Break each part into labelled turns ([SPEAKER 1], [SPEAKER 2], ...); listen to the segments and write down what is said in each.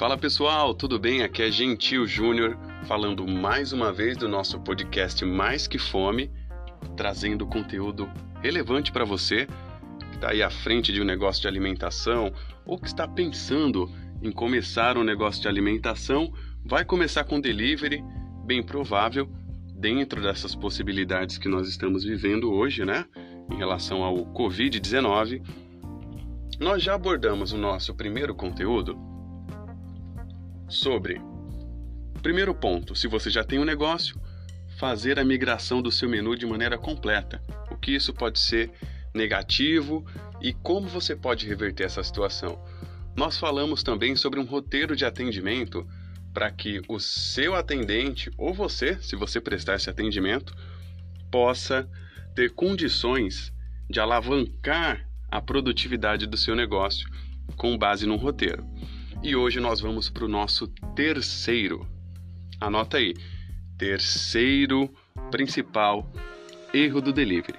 [SPEAKER 1] Fala pessoal, tudo bem? Aqui é Gentil Júnior falando mais uma vez do nosso podcast Mais que Fome, trazendo conteúdo relevante para você que está aí à frente de um negócio de alimentação ou que está pensando em começar um negócio de alimentação, vai começar com delivery, bem provável, dentro dessas possibilidades que nós estamos vivendo hoje, né? Em relação ao Covid-19. Nós já abordamos o nosso primeiro conteúdo sobre. Primeiro ponto: se você já tem um negócio, fazer a migração do seu menu de maneira completa. O que isso pode ser negativo e como você pode reverter essa situação. Nós falamos também sobre um roteiro de atendimento para que o seu atendente ou você, se você prestar esse atendimento, possa ter condições de alavancar a produtividade do seu negócio com base num roteiro. E hoje nós vamos para o nosso terceiro. Anota aí. Terceiro principal erro do delivery.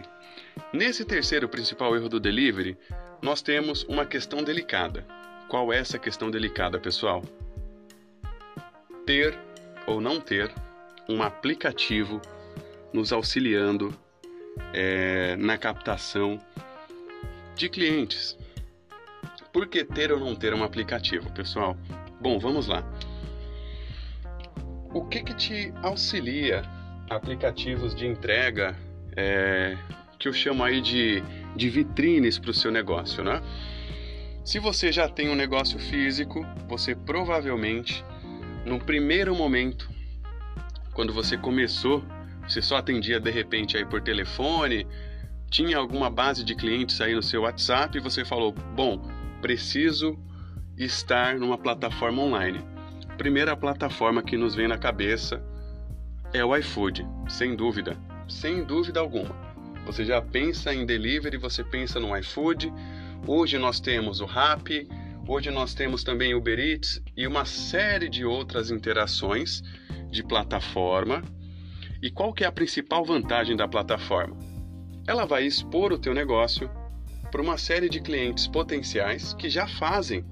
[SPEAKER 1] Nesse terceiro principal erro do delivery, nós temos uma questão delicada. Qual é essa questão delicada, pessoal? Ter ou não ter um aplicativo nos auxiliando é, na captação de clientes. Por que ter ou não ter um aplicativo, pessoal? Bom, vamos lá. O que, que te auxilia aplicativos de entrega é, que eu chamo aí de, de vitrines para o seu negócio, né? Se você já tem um negócio físico, você provavelmente, no primeiro momento, quando você começou, você só atendia de repente aí por telefone, tinha alguma base de clientes aí no seu WhatsApp e você falou: Bom, preciso estar numa plataforma online. Primeira plataforma que nos vem na cabeça é o iFood, sem dúvida, sem dúvida alguma. Você já pensa em delivery, você pensa no iFood. Hoje nós temos o Rappi, hoje nós temos também o Uber Eats e uma série de outras interações de plataforma. E qual que é a principal vantagem da plataforma? Ela vai expor o teu negócio para uma série de clientes potenciais que já fazem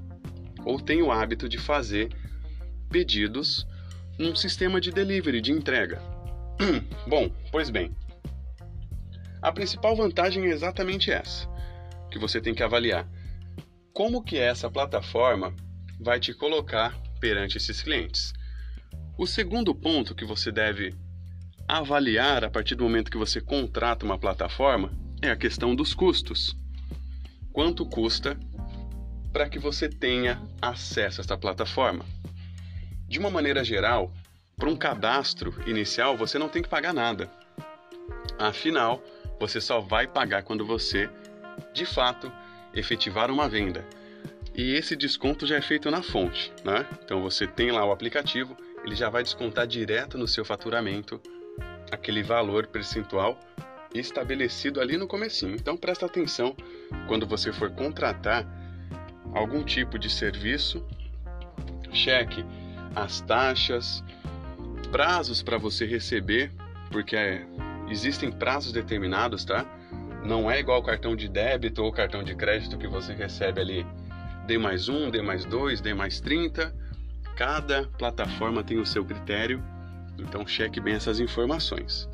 [SPEAKER 1] ou têm o hábito de fazer pedidos num sistema de delivery, de entrega. Bom, pois bem, a principal vantagem é exatamente essa, que você tem que avaliar. Como que essa plataforma vai te colocar perante esses clientes? O segundo ponto que você deve avaliar a partir do momento que você contrata uma plataforma é a questão dos custos quanto custa para que você tenha acesso a esta plataforma. De uma maneira geral, para um cadastro inicial você não tem que pagar nada. Afinal, você só vai pagar quando você, de fato, efetivar uma venda. E esse desconto já é feito na fonte, né? Então você tem lá o aplicativo, ele já vai descontar direto no seu faturamento aquele valor percentual estabelecido ali no comecinho. Então presta atenção quando você for contratar algum tipo de serviço, cheque as taxas, prazos para você receber, porque é, existem prazos determinados, tá? Não é igual cartão de débito ou cartão de crédito que você recebe ali D mais um, D mais dois, D mais 30. Cada plataforma tem o seu critério, então cheque bem essas informações.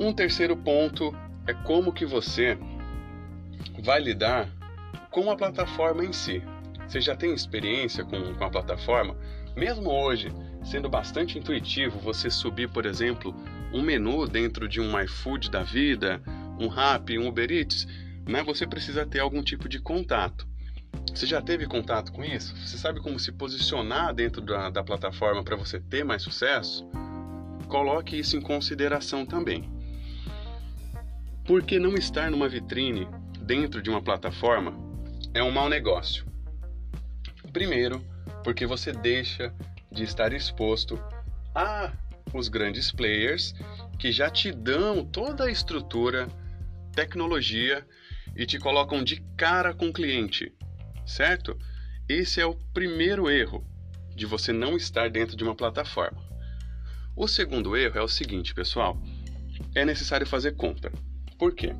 [SPEAKER 1] Um terceiro ponto é como que você vai lidar com a plataforma em si. Você já tem experiência com, com a plataforma? Mesmo hoje, sendo bastante intuitivo, você subir, por exemplo, um menu dentro de um iFood da vida, um Rappi, um Uber Eats, né? você precisa ter algum tipo de contato. Você já teve contato com isso? Você sabe como se posicionar dentro da, da plataforma para você ter mais sucesso? Coloque isso em consideração também. Por que não estar numa vitrine dentro de uma plataforma é um mau negócio? Primeiro, porque você deixa de estar exposto a os grandes players que já te dão toda a estrutura, tecnologia e te colocam de cara com o cliente, certo? Esse é o primeiro erro de você não estar dentro de uma plataforma. O segundo erro é o seguinte, pessoal: é necessário fazer conta. Por quê?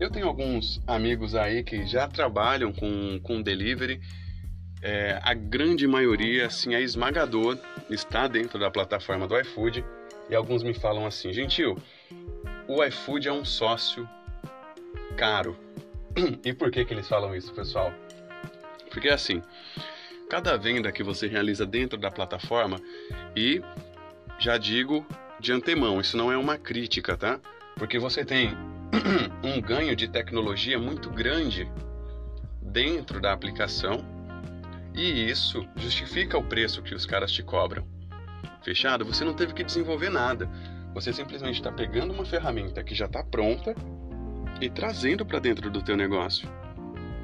[SPEAKER 1] Eu tenho alguns amigos aí que já trabalham com, com delivery é, a grande maioria, assim, a esmagador, está dentro da plataforma do iFood. E alguns me falam assim, gentil, o iFood é um sócio caro. E por que, que eles falam isso, pessoal? Porque assim, cada venda que você realiza dentro da plataforma, e já digo de antemão, isso não é uma crítica, tá? Porque você tem um ganho de tecnologia muito grande dentro da aplicação e isso justifica o preço que os caras te cobram. Fechado? Você não teve que desenvolver nada. Você simplesmente está pegando uma ferramenta que já está pronta e trazendo para dentro do teu negócio.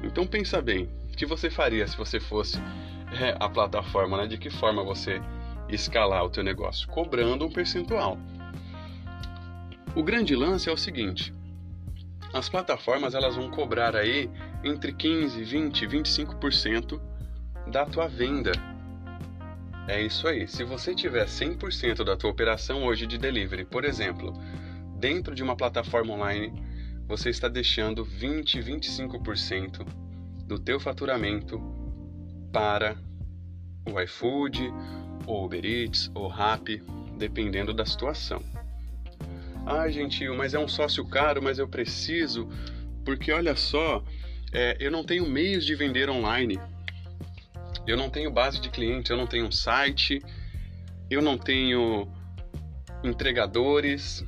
[SPEAKER 1] Então pensa bem, o que você faria se você fosse é, a plataforma, né? De que forma você escalar o teu negócio? Cobrando um percentual. O grande lance é o seguinte: as plataformas elas vão cobrar aí entre 15, 20, 25% da tua venda. É isso aí. Se você tiver 100% da tua operação hoje de delivery, por exemplo, dentro de uma plataforma online, você está deixando 20, 25% do teu faturamento para o iFood, ou Uber Eats, ou Rappi, dependendo da situação. Ah, gentil, mas é um sócio caro, mas eu preciso, porque olha só, é, eu não tenho meios de vender online, eu não tenho base de clientes, eu não tenho um site, eu não tenho entregadores.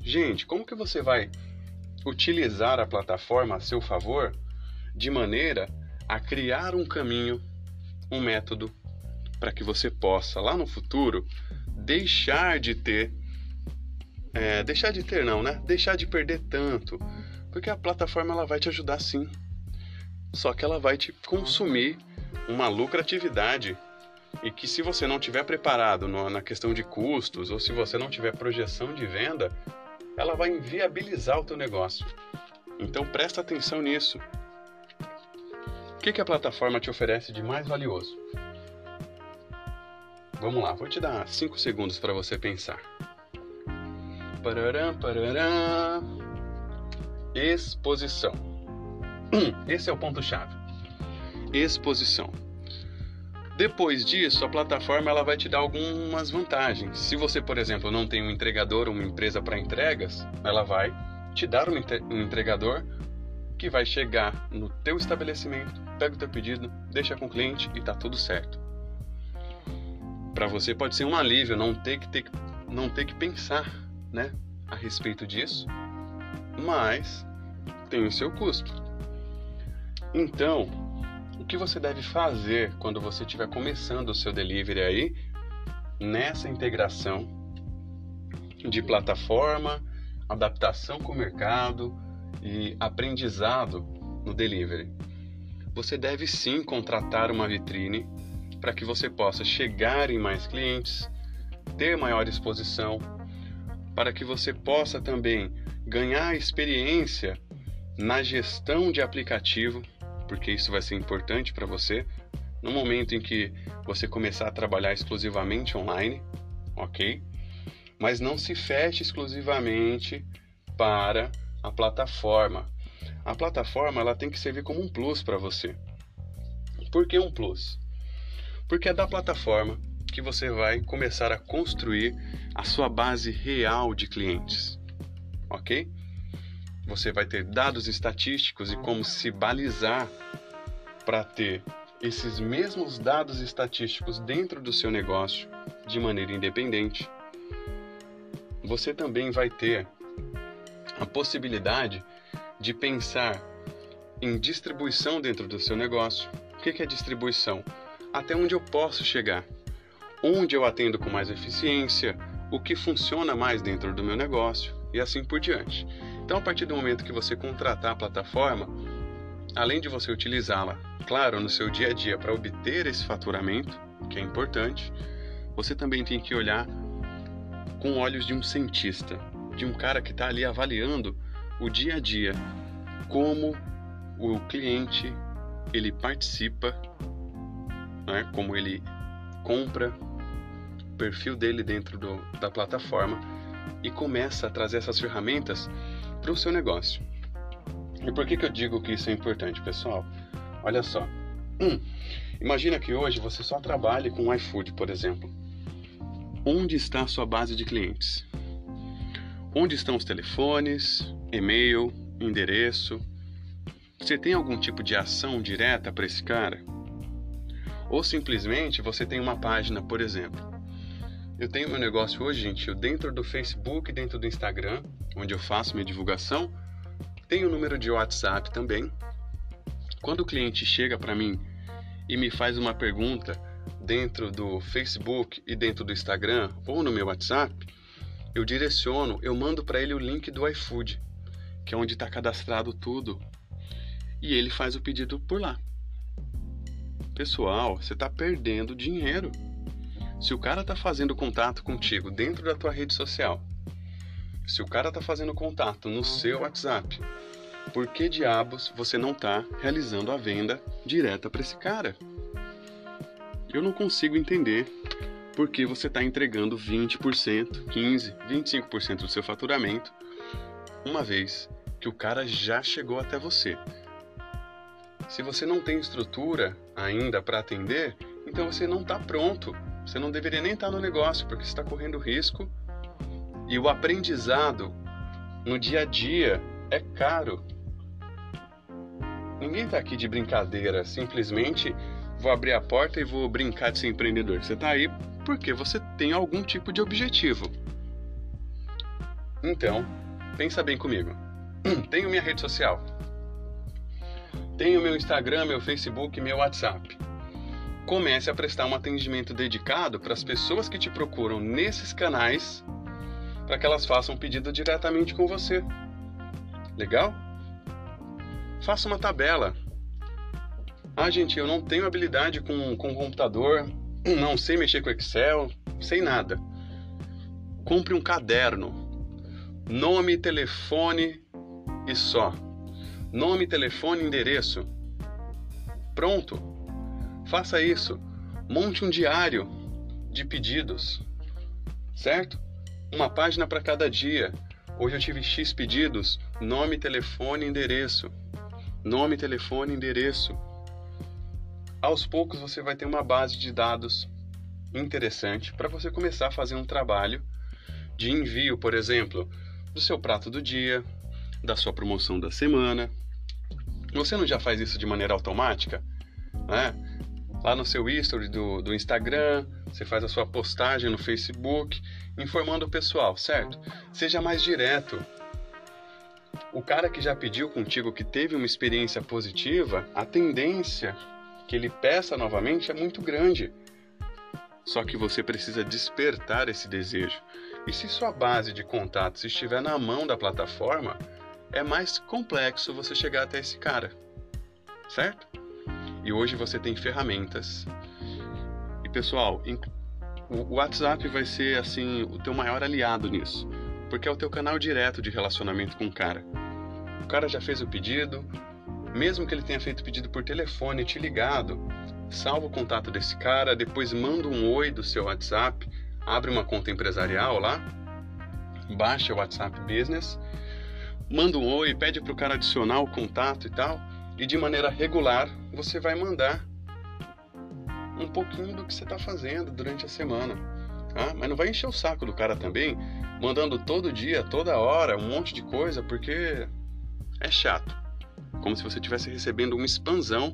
[SPEAKER 1] Gente, como que você vai utilizar a plataforma a seu favor de maneira a criar um caminho, um método para que você possa lá no futuro deixar de ter é, deixar de ter não, né? Deixar de perder tanto, porque a plataforma ela vai te ajudar sim. Só que ela vai te consumir uma lucratividade e que se você não tiver preparado no, na questão de custos ou se você não tiver projeção de venda, ela vai inviabilizar o teu negócio. Então presta atenção nisso. O que, que a plataforma te oferece de mais valioso? Vamos lá, vou te dar 5 segundos para você pensar. Pararam, pararam. Exposição. Esse é o ponto-chave. Exposição. Depois disso, a plataforma ela vai te dar algumas vantagens. Se você, por exemplo, não tem um entregador, uma empresa para entregas, ela vai te dar um entregador que vai chegar no teu estabelecimento, pega o teu pedido, deixa com o cliente e tá tudo certo. Para você pode ser um alívio não ter que ter, não ter que pensar, né, a respeito disso, mas tem o seu custo. Então, o que você deve fazer quando você estiver começando o seu delivery aí nessa integração de plataforma, adaptação com o mercado e aprendizado no delivery? Você deve sim contratar uma vitrine para que você possa chegar em mais clientes, ter maior exposição, para que você possa também ganhar experiência na gestão de aplicativo, porque isso vai ser importante para você no momento em que você começar a trabalhar exclusivamente online, ok? Mas não se feche exclusivamente para a plataforma. A plataforma ela tem que servir como um plus para você. Por que um plus? Porque é da plataforma que você vai começar a construir a sua base real de clientes, ok? Você vai ter dados estatísticos e como se balizar para ter esses mesmos dados estatísticos dentro do seu negócio de maneira independente. Você também vai ter a possibilidade de pensar em distribuição dentro do seu negócio. O que é distribuição? Até onde eu posso chegar onde eu atendo com mais eficiência, o que funciona mais dentro do meu negócio e assim por diante. Então, a partir do momento que você contratar a plataforma, além de você utilizá-la, claro, no seu dia a dia para obter esse faturamento, que é importante, você também tem que olhar com olhos de um cientista, de um cara que está ali avaliando o dia a dia, como o cliente ele participa, né, como ele compra, perfil dele dentro do, da plataforma e começa a trazer essas ferramentas para o seu negócio. E por que, que eu digo que isso é importante, pessoal? Olha só, Hum, imagina que hoje você só trabalhe com iFood, por exemplo. Onde está a sua base de clientes? Onde estão os telefones, e-mail, endereço? Você tem algum tipo de ação direta para esse cara? Ou simplesmente você tem uma página, por exemplo. Eu tenho meu negócio hoje, gente, dentro do Facebook, dentro do Instagram, onde eu faço minha divulgação. Tenho o número de WhatsApp também. Quando o cliente chega para mim e me faz uma pergunta dentro do Facebook e dentro do Instagram ou no meu WhatsApp, eu direciono, eu mando para ele o link do iFood, que é onde está cadastrado tudo, e ele faz o pedido por lá. Pessoal, você está perdendo dinheiro. Se o cara está fazendo contato contigo dentro da tua rede social, se o cara está fazendo contato no seu WhatsApp, por que diabos você não está realizando a venda direta para esse cara? Eu não consigo entender por que você está entregando 20%, 15%, 25% do seu faturamento uma vez que o cara já chegou até você. Se você não tem estrutura ainda para atender, então você não está pronto. Você não deveria nem estar no negócio, porque você está correndo risco. E o aprendizado no dia a dia é caro. Ninguém está aqui de brincadeira, simplesmente vou abrir a porta e vou brincar de ser empreendedor. Você está aí porque você tem algum tipo de objetivo. Então, pensa bem comigo. Tenho minha rede social, tenho meu Instagram, meu Facebook, meu WhatsApp. Comece a prestar um atendimento dedicado para as pessoas que te procuram nesses canais para que elas façam um pedido diretamente com você. Legal? Faça uma tabela. Ah, gente, eu não tenho habilidade com, com computador, não sei mexer com Excel, sei nada. Compre um caderno, nome, telefone e só nome, telefone, endereço. Pronto. Faça isso. Monte um diário de pedidos, certo? Uma página para cada dia. Hoje eu tive X pedidos, nome, telefone, endereço. Nome, telefone, endereço. Aos poucos você vai ter uma base de dados interessante para você começar a fazer um trabalho de envio, por exemplo, do seu prato do dia, da sua promoção da semana. Você não já faz isso de maneira automática? Né? Lá no seu history do, do Instagram, você faz a sua postagem no Facebook, informando o pessoal, certo? Seja mais direto. O cara que já pediu contigo que teve uma experiência positiva, a tendência que ele peça novamente é muito grande. Só que você precisa despertar esse desejo. E se sua base de contatos estiver na mão da plataforma, é mais complexo você chegar até esse cara, certo? E hoje você tem ferramentas. E pessoal, o WhatsApp vai ser assim o teu maior aliado nisso, porque é o teu canal direto de relacionamento com o cara. O cara já fez o pedido, mesmo que ele tenha feito o pedido por telefone, te ligado, salva o contato desse cara, depois manda um oi do seu WhatsApp, abre uma conta empresarial lá, baixa o WhatsApp Business manda um oi, pede para o cara adicionar o contato e tal, e de maneira regular você vai mandar um pouquinho do que você está fazendo durante a semana. Tá? Mas não vai encher o saco do cara também, mandando todo dia, toda hora, um monte de coisa, porque é chato. Como se você estivesse recebendo uma expansão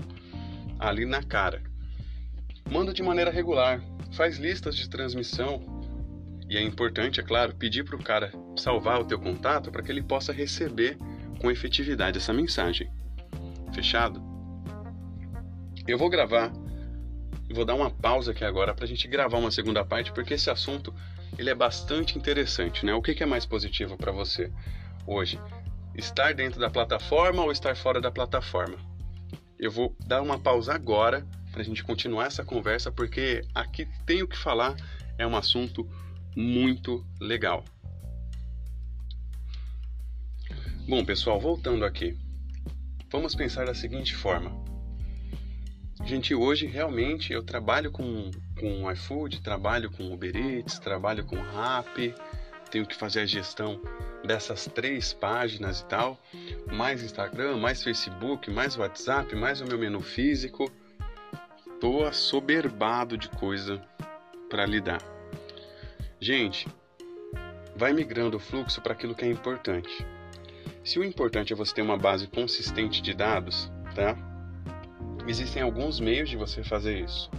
[SPEAKER 1] ali na cara. Manda de maneira regular, faz listas de transmissão, e é importante, é claro, pedir para o cara salvar o teu contato para que ele possa receber com efetividade essa mensagem. Fechado? Eu vou gravar, vou dar uma pausa aqui agora para a gente gravar uma segunda parte, porque esse assunto ele é bastante interessante, né? O que, que é mais positivo para você hoje? Estar dentro da plataforma ou estar fora da plataforma? Eu vou dar uma pausa agora para a gente continuar essa conversa, porque aqui tenho que falar, é um assunto muito legal. Bom, pessoal, voltando aqui. Vamos pensar da seguinte forma. Gente, hoje realmente eu trabalho com, com iFood, trabalho com Uber Eats, trabalho com Rappi, tenho que fazer a gestão dessas três páginas e tal, mais Instagram, mais Facebook, mais WhatsApp, mais o meu menu físico. tô assoberbado de coisa para lidar. Gente, vai migrando o fluxo para aquilo que é importante. Se o importante é você ter uma base consistente de dados, tá? Existem alguns meios de você fazer isso.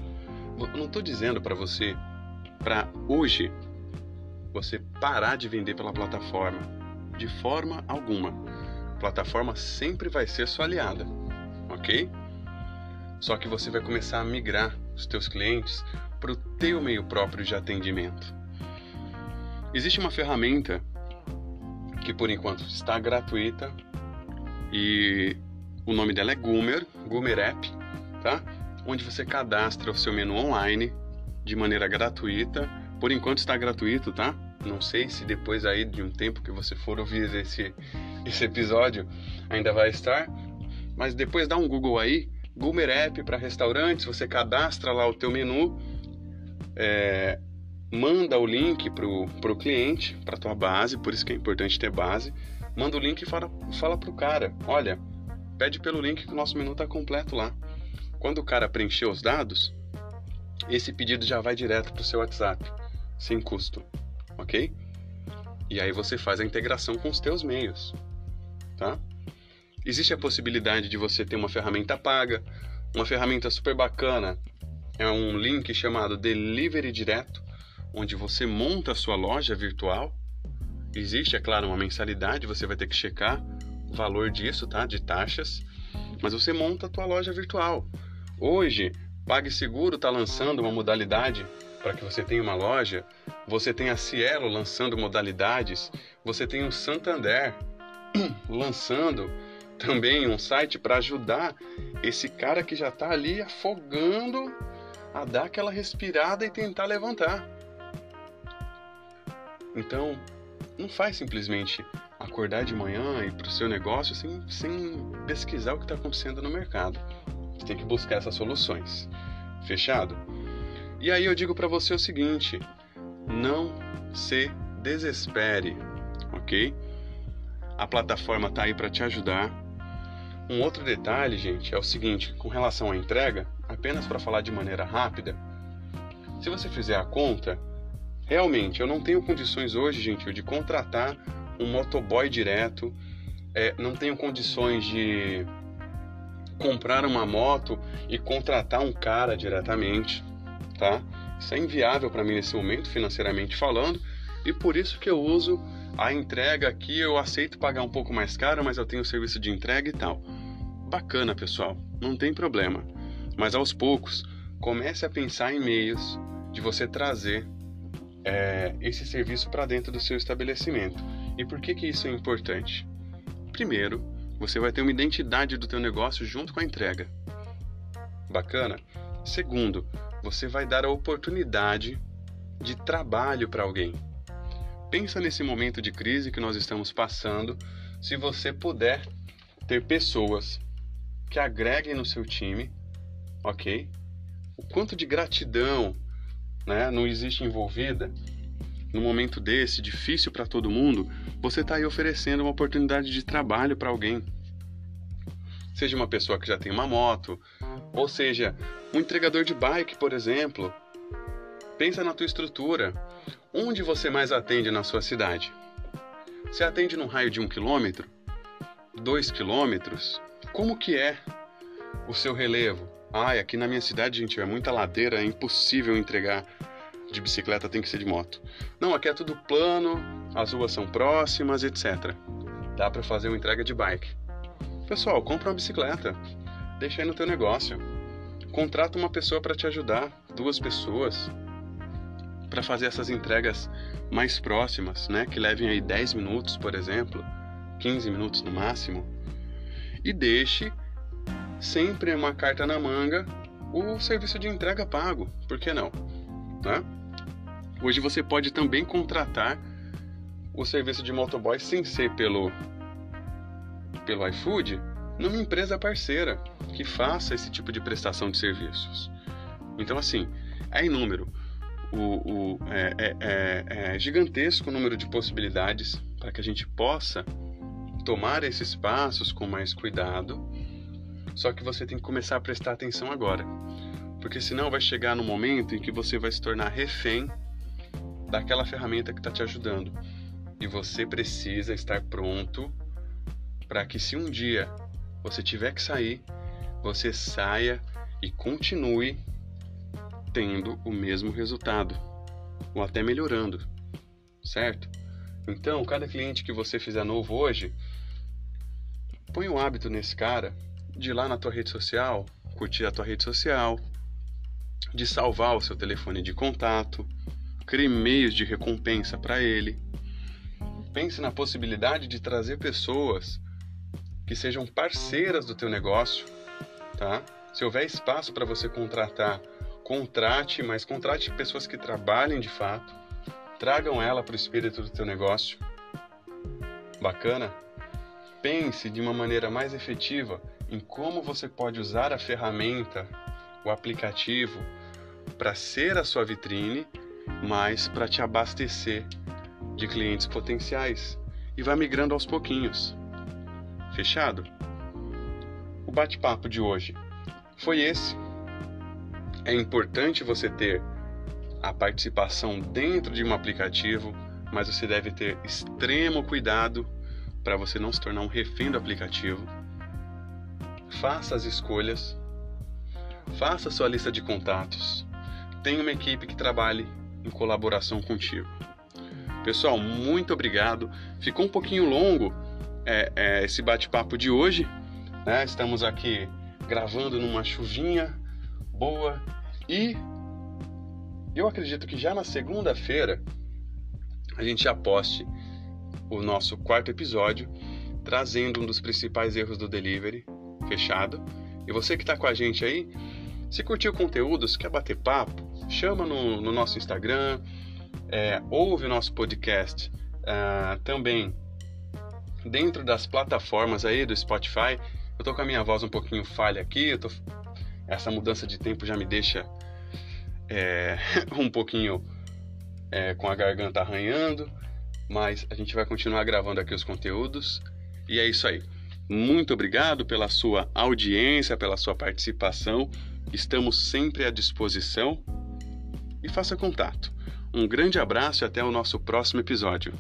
[SPEAKER 1] não estou dizendo para você, para hoje, você parar de vender pela plataforma, de forma alguma. A plataforma sempre vai ser sua aliada, ok? Só que você vai começar a migrar os teus clientes para o teu meio próprio de atendimento. Existe uma ferramenta que por enquanto está gratuita e o nome dela é Goomer, Goomer App, tá? Onde você cadastra o seu menu online de maneira gratuita. Por enquanto está gratuito, tá? Não sei se depois aí de um tempo que você for ouvir esse, esse episódio ainda vai estar, mas depois dá um Google aí Goomer App para restaurantes, você cadastra lá o teu menu, é, manda o link para o cliente, para tua base, por isso que é importante ter base, manda o link e fala, fala para o cara, olha, pede pelo link que o nosso menu está completo lá. Quando o cara preencher os dados, esse pedido já vai direto para o seu WhatsApp, sem custo, ok? E aí você faz a integração com os teus meios, tá? Existe a possibilidade de você ter uma ferramenta paga, uma ferramenta super bacana. É um link chamado Delivery Direto, onde você monta a sua loja virtual. Existe, é claro, uma mensalidade, você vai ter que checar valor disso, tá? De taxas. Mas você monta a tua loja virtual. Hoje, PagSeguro está lançando uma modalidade para que você tenha uma loja. Você tem a Cielo lançando modalidades. Você tem o Santander lançando também um site para ajudar esse cara que já está ali afogando a dar aquela respirada e tentar levantar. Então, não faz simplesmente acordar de manhã e para o seu negócio sem, sem pesquisar o que está acontecendo no mercado. Você tem que buscar essas soluções. Fechado? E aí eu digo para você o seguinte: não se desespere, ok? A plataforma está aí para te ajudar um outro detalhe, gente, é o seguinte: com relação à entrega, apenas para falar de maneira rápida, se você fizer a conta, realmente eu não tenho condições hoje, gente, de contratar um motoboy direto, é, não tenho condições de comprar uma moto e contratar um cara diretamente, tá? Isso é inviável para mim nesse momento, financeiramente falando, e por isso que eu uso a entrega aqui. Eu aceito pagar um pouco mais caro, mas eu tenho serviço de entrega e tal. Bacana, pessoal, não tem problema. Mas aos poucos, comece a pensar em meios de você trazer é, esse serviço para dentro do seu estabelecimento. E por que, que isso é importante? Primeiro, você vai ter uma identidade do teu negócio junto com a entrega. Bacana? Segundo, você vai dar a oportunidade de trabalho para alguém. Pensa nesse momento de crise que nós estamos passando, se você puder ter pessoas que agreguem no seu time, ok? O quanto de gratidão né, não existe envolvida num momento desse, difícil para todo mundo, você está aí oferecendo uma oportunidade de trabalho para alguém. Seja uma pessoa que já tem uma moto, ou seja, um entregador de bike, por exemplo. Pensa na tua estrutura. Onde você mais atende na sua cidade? Você atende num raio de um quilômetro? Dois quilômetros? Como que é o seu relevo? Ai, aqui na minha cidade, gente, é muita ladeira, é impossível entregar de bicicleta, tem que ser de moto. Não, aqui é tudo plano, as ruas são próximas, etc. Dá para fazer uma entrega de bike. Pessoal, compra uma bicicleta, deixa aí no teu negócio. Contrata uma pessoa para te ajudar, duas pessoas, para fazer essas entregas mais próximas, né? Que levem aí 10 minutos, por exemplo, 15 minutos no máximo e deixe sempre uma carta na manga o serviço de entrega pago, por que não? Né? Hoje você pode também contratar o serviço de motoboy sem ser pelo pelo iFood numa empresa parceira que faça esse tipo de prestação de serviços. Então assim é inúmero, o, o é, é, é, é gigantesco o número de possibilidades para que a gente possa tomar esses passos com mais cuidado, só que você tem que começar a prestar atenção agora. Porque senão vai chegar no momento em que você vai se tornar refém daquela ferramenta que está te ajudando. E você precisa estar pronto para que se um dia você tiver que sair, você saia e continue tendo o mesmo resultado, ou até melhorando, certo? Então, cada cliente que você fizer novo hoje, põe o hábito nesse cara de ir lá na tua rede social, curtir a tua rede social, de salvar o seu telefone de contato, crie meios de recompensa para ele. Pense na possibilidade de trazer pessoas que sejam parceiras do teu negócio, tá? Se houver espaço para você contratar, contrate, mas contrate pessoas que trabalhem de fato. Tragam ela para o espírito do teu negócio. Bacana? Pense de uma maneira mais efetiva em como você pode usar a ferramenta, o aplicativo, para ser a sua vitrine, mas para te abastecer de clientes potenciais e vai migrando aos pouquinhos. Fechado? O bate-papo de hoje foi esse. É importante você ter a participação dentro de um aplicativo, mas você deve ter extremo cuidado para você não se tornar um refém do aplicativo. Faça as escolhas, faça sua lista de contatos, tenha uma equipe que trabalhe em colaboração contigo. Pessoal, muito obrigado. Ficou um pouquinho longo é, é, esse bate-papo de hoje. Né? Estamos aqui gravando numa chuvinha boa e eu acredito que já na segunda-feira a gente já poste o nosso quarto episódio trazendo um dos principais erros do delivery fechado. E você que está com a gente aí, se curtiu o conteúdo, se quer bater papo, chama no, no nosso Instagram, é, ouve o nosso podcast uh, também dentro das plataformas aí do Spotify. Eu tô com a minha voz um pouquinho falha aqui, tô... essa mudança de tempo já me deixa é, um pouquinho é, com a garganta arranhando, mas a gente vai continuar gravando aqui os conteúdos e é isso aí. Muito obrigado pela sua audiência, pela sua participação. Estamos sempre à disposição e faça contato. Um grande abraço e até o nosso próximo episódio.